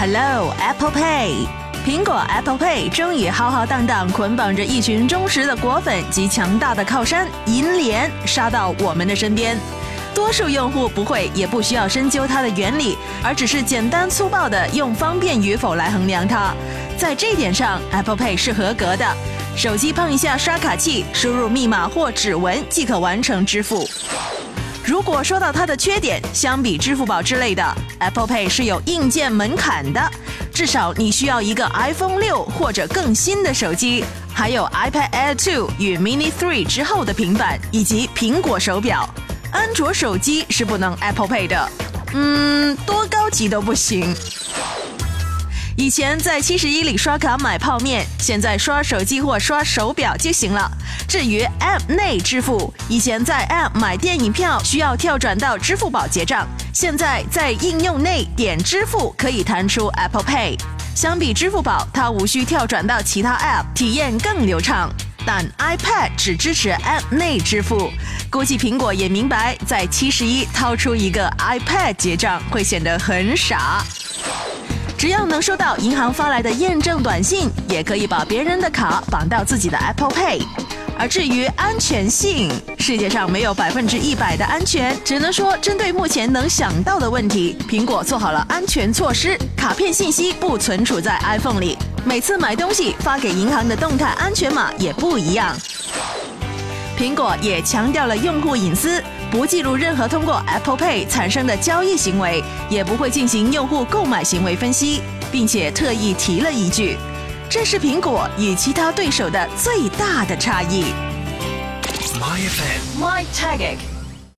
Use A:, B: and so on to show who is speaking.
A: Hello Apple Pay，苹果 Apple Pay 终于浩浩荡荡捆绑着一群忠实的果粉及强大的靠山银联杀到我们的身边。多数用户不会也不需要深究它的原理，而只是简单粗暴的用方便与否来衡量它。在这点上，Apple Pay 是合格的。手机碰一下刷卡器，输入密码或指纹即可完成支付。如果说到它的缺点，相比支付宝之类的，Apple Pay 是有硬件门槛的，至少你需要一个 iPhone 六或者更新的手机，还有 iPad Air 2与 Mini 3之后的平板，以及苹果手表。安卓手机是不能 Apple Pay 的，嗯，多高级都不行。以前在七十一里刷卡买泡面，现在刷手机或刷手表就行了。至于 App 内支付，以前在 App 买电影票需要跳转到支付宝结账，现在在应用内点支付可以弹出 Apple Pay。相比支付宝，它无需跳转到其他 App，体验更流畅。但 iPad 只支持 App 内支付，估计苹果也明白，在七十一掏出一个 iPad 结账会显得很傻。只要能收到银行发来的验证短信，也可以把别人的卡绑到自己的 Apple Pay。而至于安全性，世界上没有百分之一百的安全，只能说针对目前能想到的问题，苹果做好了安全措施，卡片信息不存储在 iPhone 里，每次买东西发给银行的动态安全码也不一样。苹果也强调了用户隐私。不记录任何通过 Apple Pay 产生的交易行为，也不会进行用户购买行为分析，并且特意提了一句：“这是苹果与其他对手的最大的差异。”
B: My FM，My
A: Tagic。